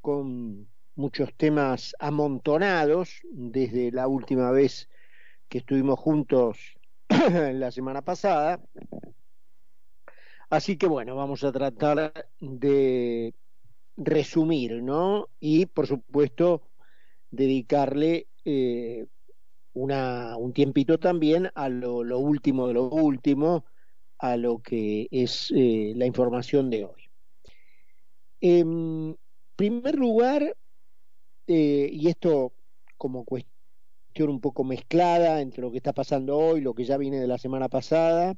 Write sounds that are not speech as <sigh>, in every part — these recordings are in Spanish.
con muchos temas amontonados desde la última vez que estuvimos juntos <clears throat> la semana pasada. Así que bueno, vamos a tratar de resumir, ¿no? Y por supuesto dedicarle eh, un tiempito también a lo, último de lo último, a lo que es eh, la información de hoy. En primer lugar, eh, y esto como cuestión un poco mezclada entre lo que está pasando hoy, lo que ya viene de la semana pasada,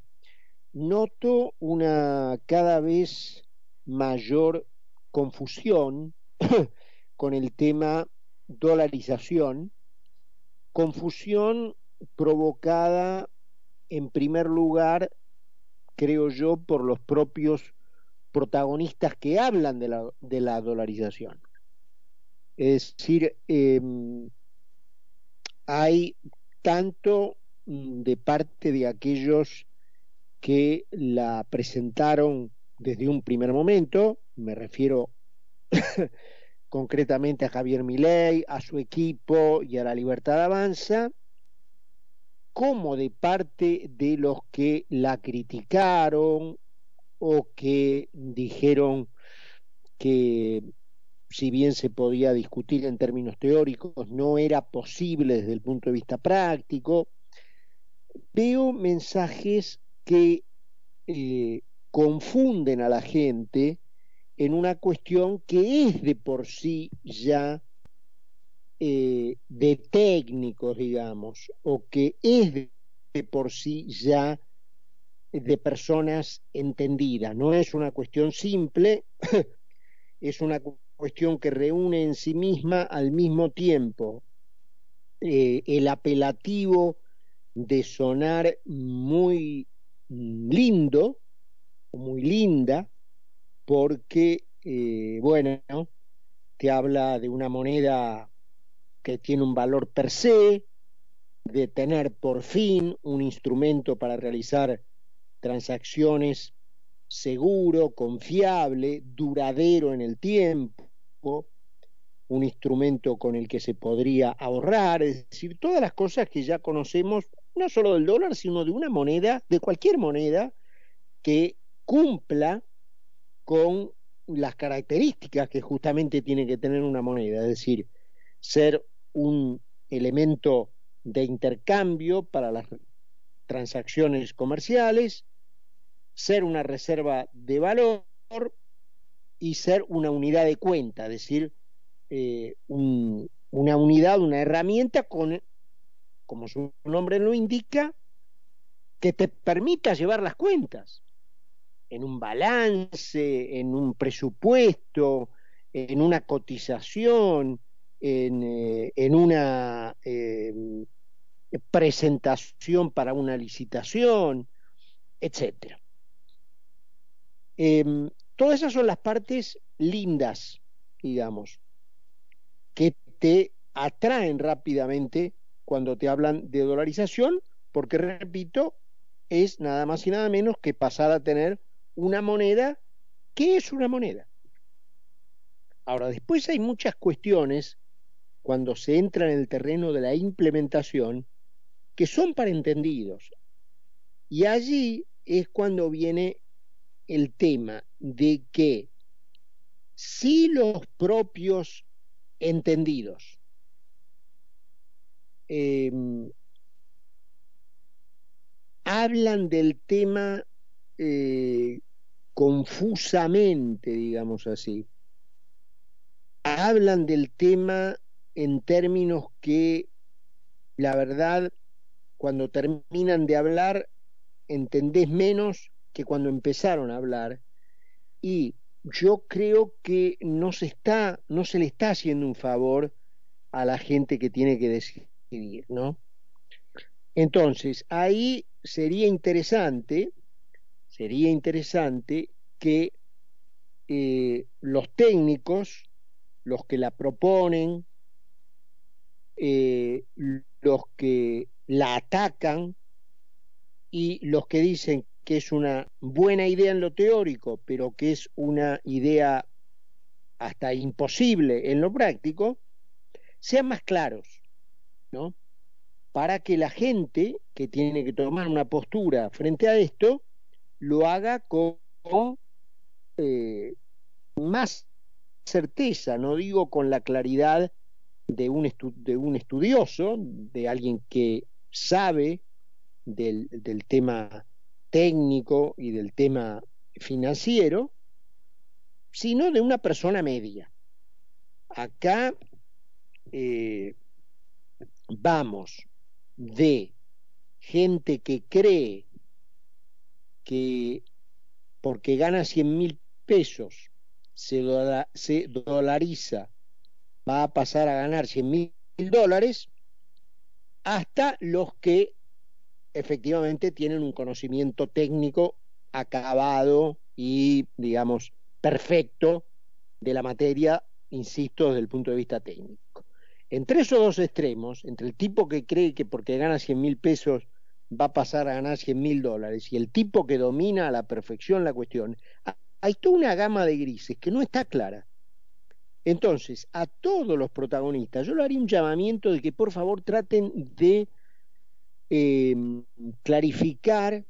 noto una cada vez mayor confusión <coughs> con el tema dolarización, confusión provocada en primer lugar, creo yo, por los propios protagonistas que hablan de la, de la dolarización. Es decir, eh, hay tanto mm, de parte de aquellos que la presentaron desde un primer momento, me refiero <coughs> concretamente a Javier Milei, a su equipo y a la Libertad Avanza, como de parte de los que la criticaron o que dijeron que si bien se podía discutir en términos teóricos, no era posible desde el punto de vista práctico, veo mensajes que eh, confunden a la gente en una cuestión que es de por sí ya eh, de técnicos, digamos, o que es de, por sí ya de personas entendidas. No es una cuestión simple, <coughs> es una cuestión que reúne en sí misma al mismo tiempo eh, el apelativo de sonar muy lindo, muy linda, porque, eh, bueno, te habla de una moneda que tiene un valor per se, de tener por fin un instrumento para realizar transacciones seguro, confiable, duradero en el tiempo, un instrumento con el que se podría ahorrar, es decir, todas las cosas que ya conocemos, no solo del dólar, sino de una moneda, de cualquier moneda que cumpla con las características que justamente tiene que tener una moneda, es decir, ser un elemento de intercambio para las transacciones comerciales, ser una reserva de valor y ser una unidad de cuenta, es decir, eh, un, una unidad, una herramienta con, como su nombre lo indica, que te permita llevar las cuentas en un balance, en un presupuesto, en una cotización, en, eh, en una eh, presentación para una licitación, etcétera. Eh, Todas esas son las partes lindas, digamos, que te atraen rápidamente cuando te hablan de dolarización, porque, repito, es nada más y nada menos que pasar a tener una moneda que es una moneda. Ahora, después hay muchas cuestiones cuando se entra en el terreno de la implementación que son para entendidos. Y allí es cuando viene el tema de que si los propios entendidos eh, hablan del tema eh, confusamente, digamos así, hablan del tema en términos que la verdad cuando terminan de hablar entendés menos que cuando empezaron a hablar y yo creo que no se está no se le está haciendo un favor a la gente que tiene que decidir, ¿no? Entonces, ahí sería interesante sería interesante que eh, los técnicos, los que la proponen, eh, los que la atacan y los que dicen que es una buena idea en lo teórico, pero que es una idea hasta imposible en lo práctico, sean más claros, ¿no? Para que la gente que tiene que tomar una postura frente a esto lo haga con eh, más certeza, no digo con la claridad de un, de un estudioso, de alguien que sabe del, del, tema técnico y del tema financiero, sino de una persona media. Acá eh, vamos de gente que cree que porque gana 100 mil pesos se, se dolariza, va a pasar a ganar 100 mil dólares, hasta los que efectivamente tienen un conocimiento técnico acabado y, digamos, perfecto de la materia, insisto, desde el punto de vista técnico. Entre esos dos extremos, entre el tipo que cree que porque gana 100 mil pesos va a pasar a ganar 100 mil dólares y el tipo que domina a la perfección la cuestión, hay toda una gama de grises que no está clara. Entonces, a todos los protagonistas, yo le haría un llamamiento de que por favor traten de eh, clarificar,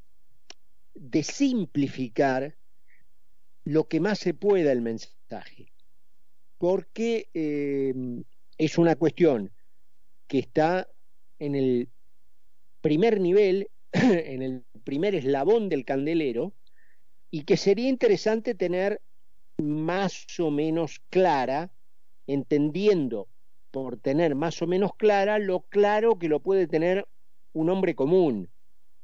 de simplificar lo que más se pueda el mensaje, porque eh, es una cuestión que está en el primer nivel, <clears throat> en el primer eslabón del candelero, y que sería interesante tener más o menos clara, entendiendo por tener más o menos clara lo claro que lo puede tener un hombre común,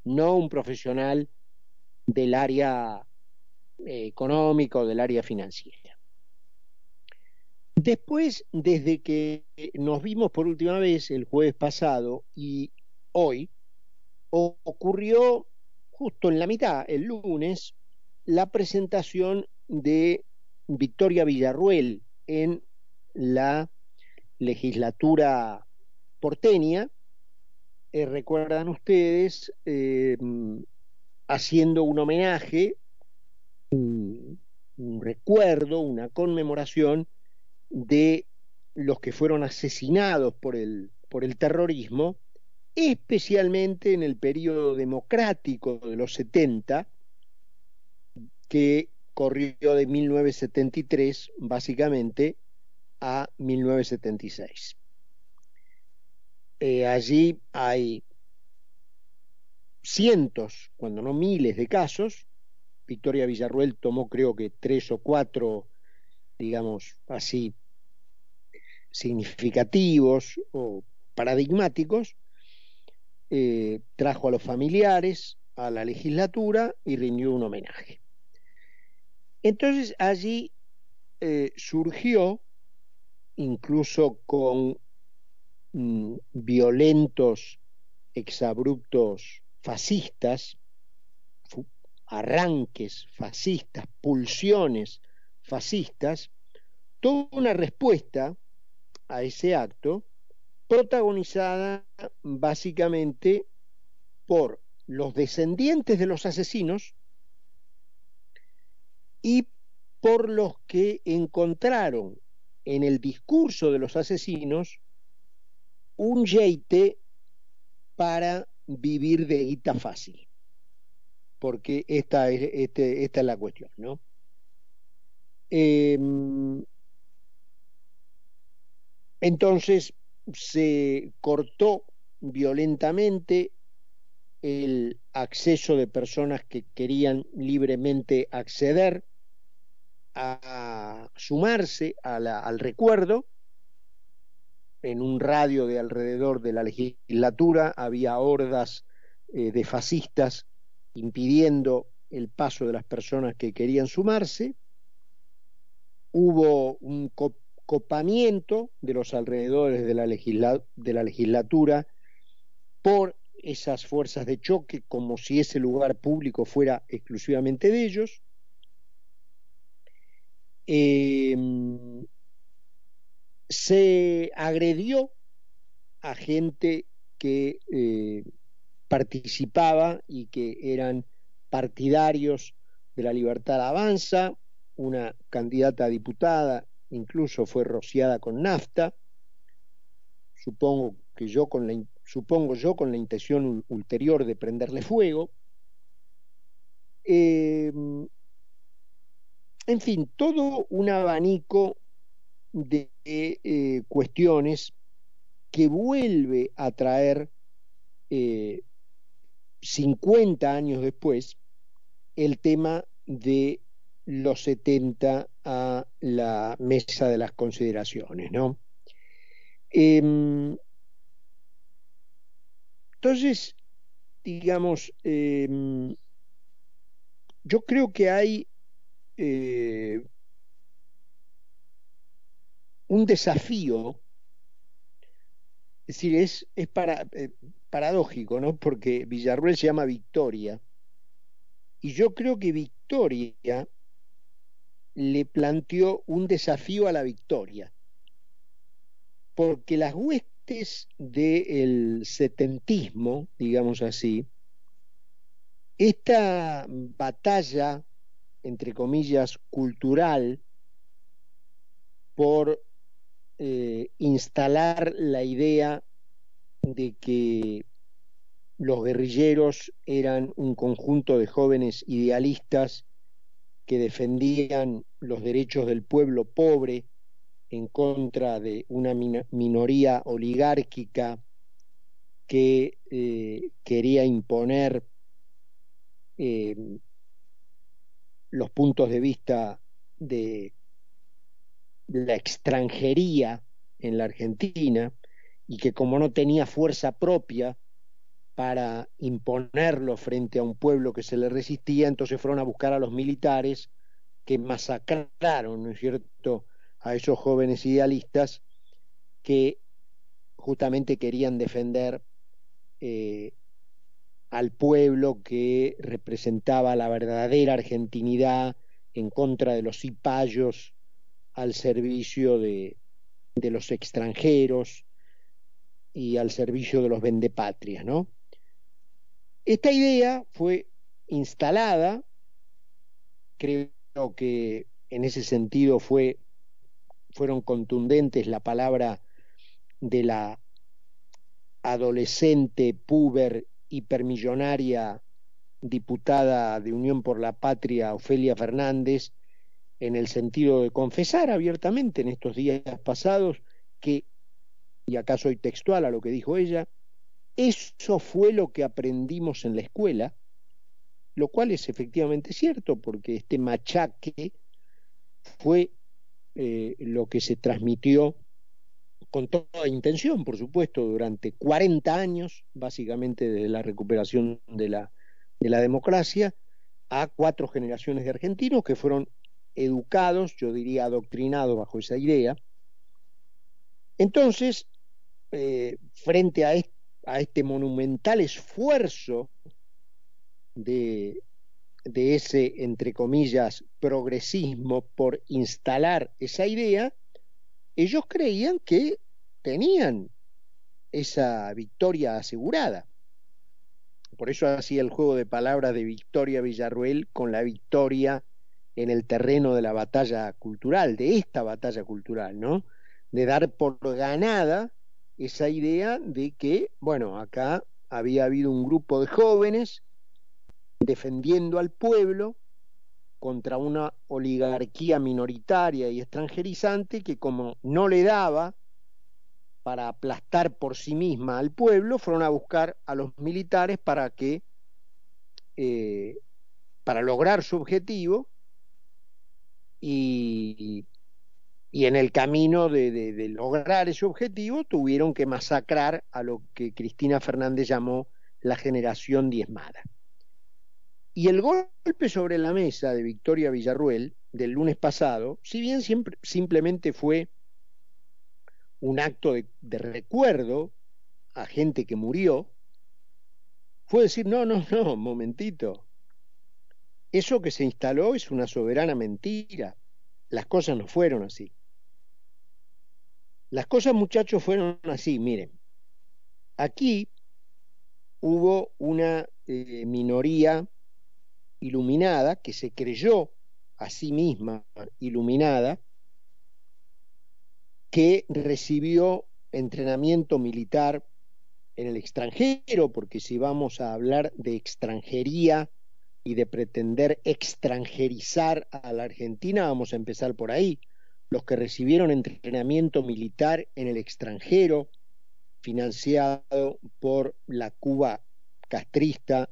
no un profesional del área eh, económica o del área financiera. Después, desde que nos vimos por última vez el jueves pasado y hoy, ocurrió justo en la mitad, el lunes, la presentación de Victoria Villarruel en la legislatura porteña, eh, recuerdan ustedes, eh, haciendo un homenaje, un, recuerdo, una conmemoración de los que fueron asesinados por el, por el terrorismo especialmente en el periodo democrático de los 70, que corrió de 1973 básicamente a 1976. Eh, allí hay cientos, cuando no miles de casos. Victoria Villarruel tomó creo que tres o cuatro, digamos así, significativos o paradigmáticos, eh, trajo a los familiares a la legislatura y rindió un homenaje. Entonces allí eh, surgió, incluso con mm, violentos exabruptos fascistas, arranques fascistas, pulsiones fascistas, toda una respuesta a ese acto protagonizada básicamente por los descendientes de los asesinos y por los que encontraron en el discurso de los asesinos un yeite para vivir de guita fácil. Porque esta es, este, la cuestión, ¿no? Eh, entonces, se cortó violentamente el acceso de personas que querían libremente acceder a sumarse al recuerdo. En un radio de alrededor de la legislatura había hordas eh, de fascistas impidiendo el paso de las personas que querían sumarse. Hubo un copamiento de los alrededores de la, legislatura por esas fuerzas de choque como si ese lugar público fuera exclusivamente de ellos. Em, se agredió a gente que eh, participaba y que eran partidarios de la libertad avanza, una candidata a diputada incluso fue rociada con nafta, supongo que yo con la, supongo yo con la intención ulterior de prenderle fuego. Eh, en fin, todo un abanico de eh, cuestiones que vuelve a traer 50 eh, años después el tema de los 70 a la mesa de las consideraciones, ¿no? Em, entonces, digamos, em, yo creo que hay eh, un desafío, es decir, es, para, eh, paradójico, ¿no? Porque Villarruel se llama Victoria, y yo creo que Victoria le planteó un desafío a la victoria, porque las huestes del setentismo, digamos así, esta batalla, entre comillas, cultural por eh, instalar la idea de que los guerrilleros eran un conjunto de jóvenes idealistas que defendían los derechos del pueblo pobre en contra de una minoría oligárquica que eh, quería imponer eh, los puntos de vista de la extranjería en la Argentina y que como no tenía fuerza propia para imponerlo frente a un pueblo que se le resistía, entonces fueron a buscar a los militares que masacraron, ¿no es cierto?, a esos jóvenes idealistas que justamente querían defender eh, al pueblo que representaba la verdadera argentinidad en contra de los cipayos al servicio de, los extranjeros y al servicio de los vendepatrias, ¿no? Esta idea fue instalada, creo que en ese sentido fue, fueron contundentes la palabra de la adolescente, puber, hipermillonaria diputada de Unión por la Patria, Ofelia Fernández, en el sentido de confesar abiertamente en estos días pasados que, y acá soy textual a lo que dijo ella, eso fue lo que aprendimos en la escuela, lo cual es efectivamente cierto, porque este machaque fue eh, lo que se transmitió con toda intención, por supuesto, durante 40 años, básicamente desde la recuperación de la, de la democracia, a cuatro generaciones de argentinos que fueron educados, yo diría adoctrinados bajo esa idea. Entonces, eh, frente a este monumental esfuerzo de, de ese, entre comillas, progresismo por instalar esa idea, ellos creían que tenían esa victoria asegurada. Por eso hacía el juego de palabras de Victoria Villarruel con la victoria en el terreno de la batalla cultural, de esta batalla cultural, ¿no? De dar por ganada esa idea de que, bueno, acá había habido un grupo de jóvenes defendiendo al pueblo contra una oligarquía minoritaria y extranjerizante que como no le daba para aplastar por sí misma al pueblo, fueron a buscar a los militares para que, eh, para lograr su objetivo y, en el camino de, lograr ese objetivo tuvieron que masacrar a lo que Cristina Fernández llamó la generación diezmada. Y el golpe sobre la mesa de Victoria Villarruel del lunes pasado, si bien simplemente fue un acto de, de recuerdo a gente que murió, fue decir, no, no, no, momentito, eso que se instaló es una soberana mentira, las cosas no fueron así. Las cosas, muchachos, fueron así, miren. Aquí hubo una eh, minoría iluminada que se creyó a sí misma iluminada que recibió entrenamiento militar en el extranjero, porque si vamos a hablar de extranjería y de pretender extranjerizar a la Argentina, vamos a empezar por ahí. Los que recibieron entrenamiento militar en el extranjero, financiado por la Cuba castrista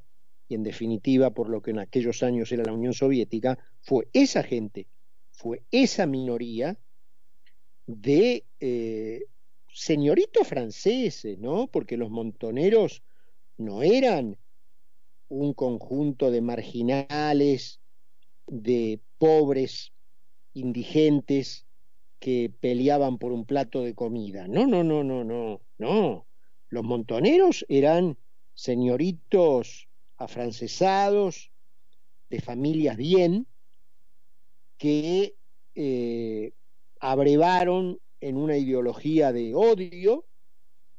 y en definitiva por lo que en aquellos años era la Unión Soviética, fue esa gente, fue esa minoría de eh, señoritos franceses, ¿no? Porque los montoneros no eran un conjunto de marginales, de pobres, indigentes que peleaban por un plato de comida. No, no, no, no, no, no. Los montoneros eran señoritos afrancesados, de familias bien, que eh, abrevaron en una ideología de odio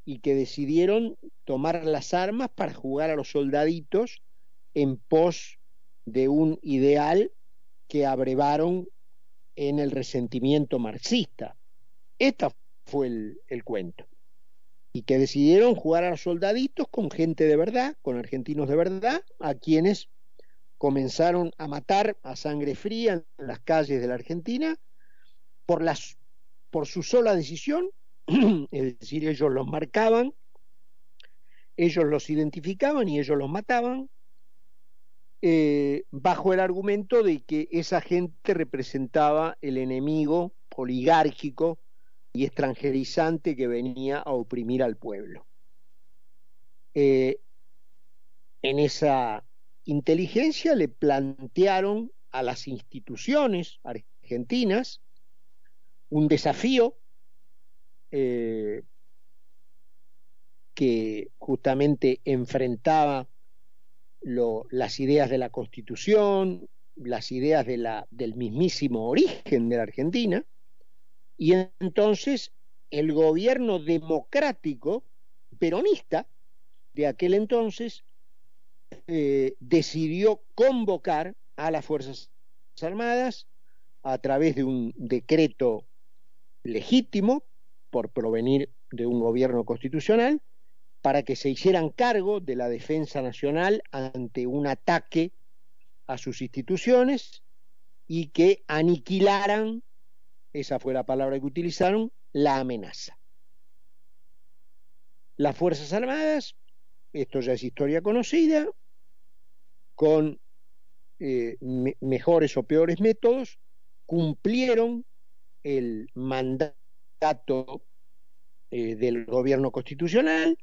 y que decidieron tomar las armas para jugar a los soldaditos en pos de un ideal que abrevaron en el resentimiento marxista. Este fue el, el cuento. Y que decidieron jugar a los soldaditos con gente de verdad, con argentinos de verdad, a quienes comenzaron a matar a sangre fría en las calles de la Argentina por las por su sola decisión, <clears throat> es decir, ellos los marcaban, ellos los identificaban y ellos los mataban, eh, bajo el argumento de que esa gente representaba el enemigo oligárquico y extranjerizante que venía a oprimir al pueblo. Eh, en esa inteligencia le plantearon a las instituciones argentinas un desafío eh, que justamente enfrentaba las ideas de la Constitución, las ideas del mismísimo origen de la Argentina, y entonces el gobierno democrático peronista de aquel entonces eh, decidió convocar a las Fuerzas Armadas a través de un decreto legítimo por provenir de un gobierno constitucional para que se hicieran cargo de la defensa nacional ante un ataque a sus instituciones y que aniquilaran, esa fue la palabra que utilizaron, la amenaza. Las Fuerzas Armadas, esto ya es historia conocida, con eh, me mejores o peores métodos, cumplieron el mandato eh, del gobierno constitucional,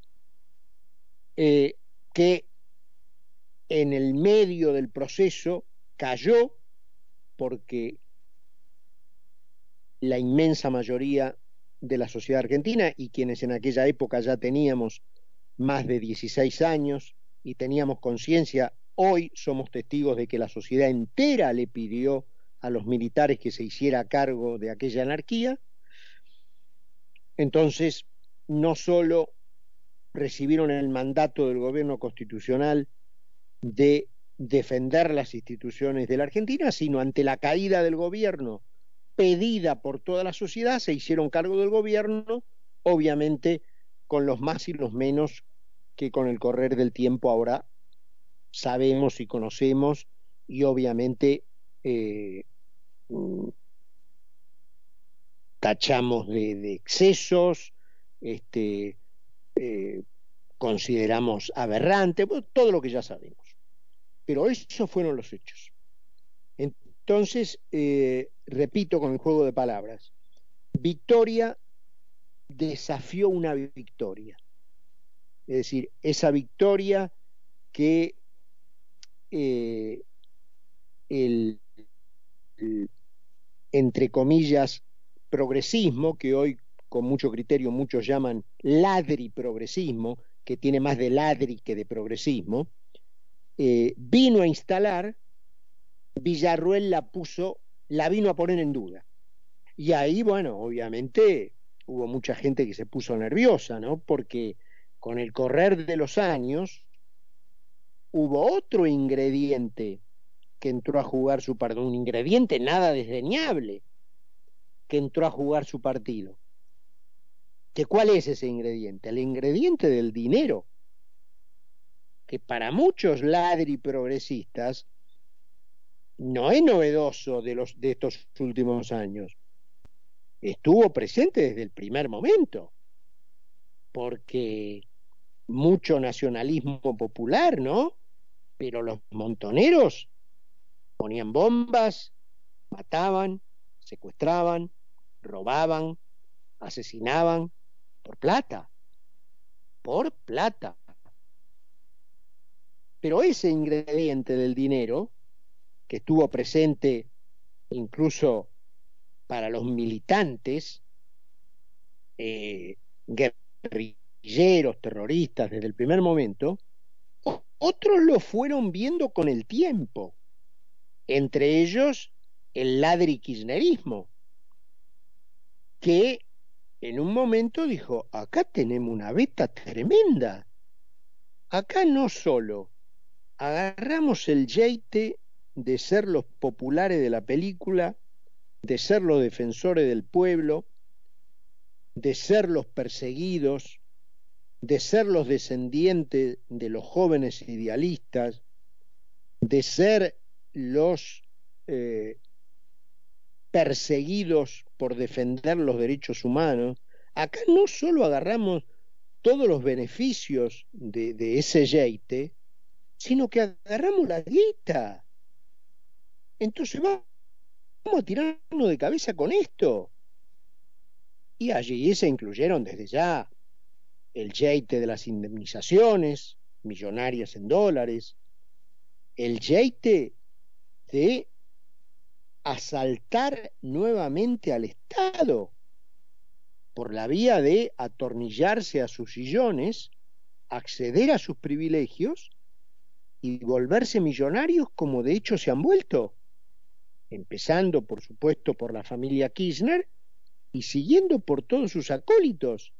eh, que en el medio del proceso cayó porque la inmensa mayoría de la sociedad argentina y quienes en aquella época ya teníamos más de 16 años y teníamos conciencia, hoy somos testigos de que la sociedad entera le pidió a los militares que se hiciera cargo de aquella anarquía. Entonces, no solo recibieron el mandato del gobierno constitucional de defender las instituciones de la Argentina, sino ante la caída del gobierno pedida por toda la sociedad, se hicieron cargo del gobierno, obviamente con los más y los menos que con el correr del tiempo ahora sabemos y conocemos y obviamente eh, tachamos de, excesos, este, eh, consideramos aberrante, todo lo que ya sabemos. Pero esos fueron los hechos. Entonces, eh, repito con el juego de palabras, victoria desafió una victoria. Es decir, esa victoria que eh, el entre comillas, progresismo, que hoy con mucho criterio muchos llaman ladri progresismo, que tiene más de ladri que de progresismo, eh, vino a instalar, Villarruel la puso, la vino a poner en duda. Y ahí, bueno, obviamente hubo mucha gente que se puso nerviosa, ¿no? Porque con el correr de los años hubo otro ingrediente que entró a jugar su partido, un ingrediente nada desdeñable, que entró a jugar su partido. ¿Que ¿Cuál es ese ingrediente? El ingrediente del dinero, que para muchos ladri progresistas no es novedoso de, los, de estos últimos años. Estuvo presente desde el primer momento, porque mucho nacionalismo popular, ¿no? Pero los montoneros ponían bombas, mataban, secuestraban, robaban, asesinaban por plata, por plata. Pero ese ingrediente del dinero, que estuvo presente incluso para los militantes, eh, guerrilleros, terroristas desde el primer momento, otros lo fueron viendo con el tiempo, entre ellos el ladri kirchnerismo, que en un momento dijo, acá tenemos una beta tremenda, acá no solo agarramos el yeite de ser los populares de la película, de ser los defensores del pueblo, de ser los perseguidos, de ser los descendientes de los jóvenes idealistas, de ser los eh, perseguidos por defender los derechos humanos, acá no solo agarramos todos los beneficios de, ese yeite, sino que agarramos la guita. Entonces vamos a tirarnos de cabeza con esto. Y allí se incluyeron desde ya el yeite de las indemnizaciones, millonarias en dólares, el yeite de asaltar nuevamente al Estado por la vía de atornillarse a sus sillones, acceder a sus privilegios y volverse millonarios como de hecho se han vuelto, empezando por supuesto por la familia Kirchner y siguiendo por todos sus acólitos,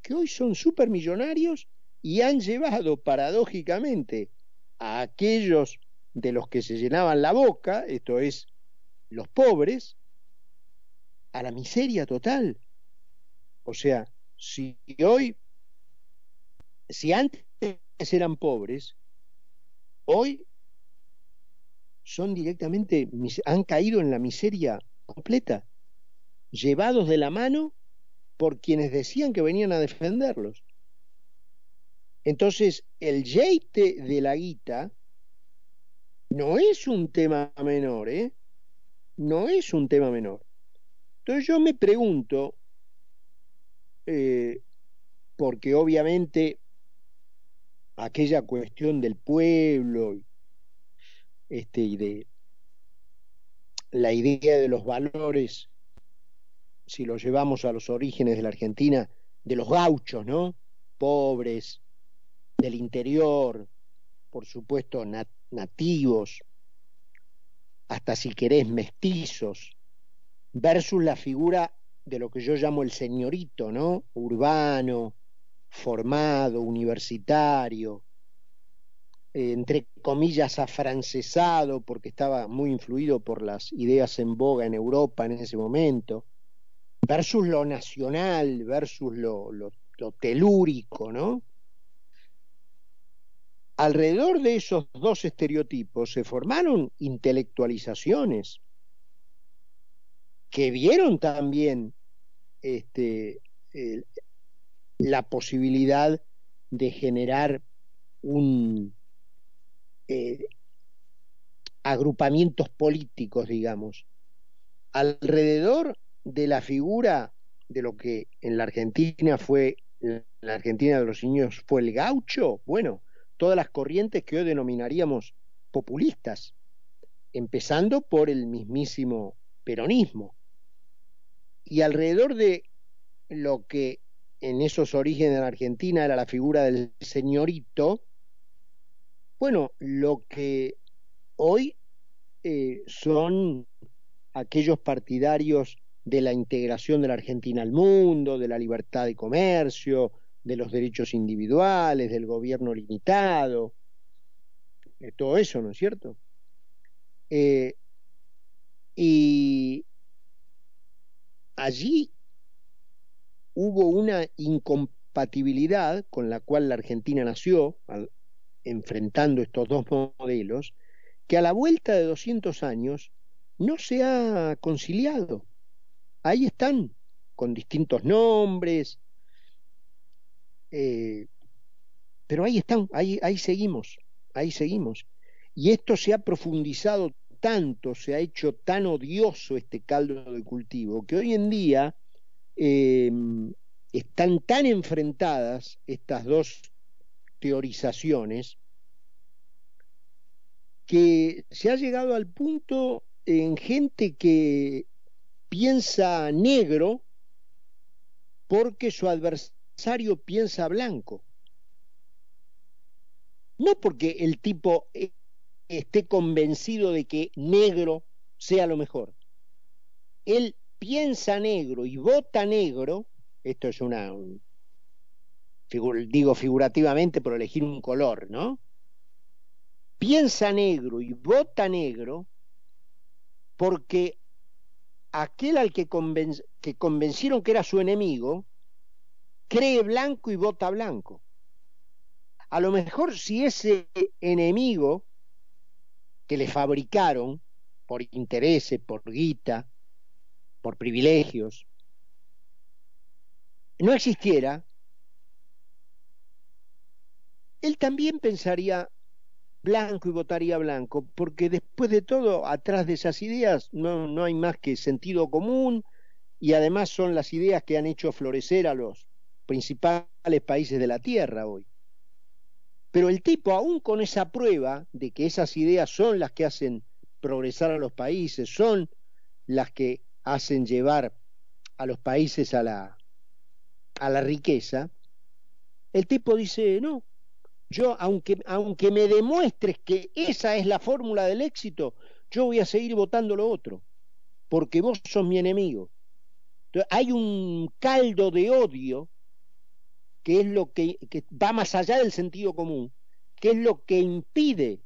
que hoy son supermillonarios y han llevado paradójicamente a aquellos de los que se llenaban la boca, esto es, los pobres, a la miseria total. O sea, si hoy, si antes eran pobres, hoy son directamente, han caído en la miseria completa, llevados de la mano por quienes decían que venían a defenderlos. Entonces, el yeite de la guita no es un tema menor, ¿eh? No es un tema menor. Entonces yo me pregunto, eh, porque obviamente aquella cuestión del pueblo este, y de la idea de los valores, si lo llevamos a los orígenes de la Argentina, de los gauchos, ¿no? Pobres, del interior, por supuesto nativos, hasta si querés mestizos, versus la figura de lo que yo llamo el señorito, ¿no? Urbano, formado, universitario, entre comillas afrancesado, porque estaba muy influido por las ideas en boga en Europa en ese momento, versus lo nacional, versus lo telúrico, ¿no? Alrededor de esos dos estereotipos se formaron intelectualizaciones que vieron también este, la posibilidad de generar un eh, agrupamientos políticos, digamos, alrededor de la figura de lo que en la Argentina fue, la Argentina de los niños fue el gaucho, bueno, todas las corrientes que hoy denominaríamos populistas, empezando por el mismísimo peronismo. Y alrededor de lo que en esos orígenes la Argentina era la figura del señorito, bueno, lo que hoy eh, son aquellos partidarios de la integración de la Argentina al mundo, de la libertad de comercio, de los derechos individuales, del gobierno limitado, de todo eso, ¿no es cierto? Eh, y allí hubo una incompatibilidad con la cual la Argentina nació, enfrentando estos dos modelos, que a la vuelta de 200 años no se ha conciliado. Ahí están, con distintos nombres, eh, pero ahí están, ahí, ahí seguimos, ahí seguimos. Y esto se ha profundizado tanto, se ha hecho tan odioso este caldo de cultivo, que hoy en día eh, están tan enfrentadas estas dos teorizaciones que se ha llegado al punto en gente que piensa negro porque su adversario piensa blanco. No porque el tipo esté convencido de que negro sea lo mejor. Él piensa negro y vota negro, esto es una, digo figurativamente por elegir un color, ¿no? Piensa negro y vota negro porque aquel al que, que convencieron que era su enemigo cree blanco y vota blanco. A lo mejor si ese enemigo que le fabricaron por intereses, por guita, por privilegios, no existiera, él también pensaría blanco y votaría blanco, porque después de todo, atrás de esas ideas no, no hay más que sentido común y además son las ideas que han hecho florecer a los principales países de la Tierra hoy. Pero el tipo, aún con esa prueba de que esas ideas son las que hacen progresar a los países, son las que hacen llevar a los países a la, a la riqueza, el tipo dice, no, yo, aunque, aunque me demuestres que esa es la fórmula del éxito, yo voy a seguir votando lo otro, porque vos sos mi enemigo. Entonces, hay un caldo de odio que es lo que, va más allá del sentido común, que es lo que impide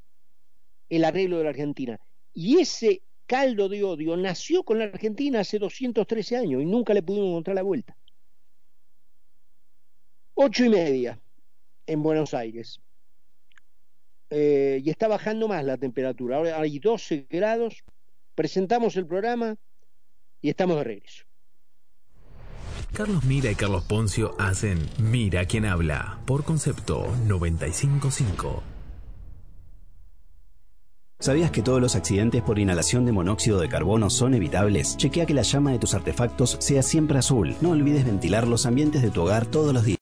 el arreglo de la Argentina. Y ese caldo de odio nació con la Argentina hace 213 años y nunca le pudimos encontrar la vuelta. Ocho y media en Buenos Aires. Eh, y está bajando más la temperatura. Ahora hay 12 grados. Presentamos el programa y estamos de regreso. Carlos Mira y Carlos Poncio hacen Mira quien habla por concepto 955. ¿Sabías que todos los accidentes por inhalación de monóxido de carbono son evitables? Chequea que la llama de tus artefactos sea siempre azul. No olvides ventilar los ambientes de tu hogar todos los días.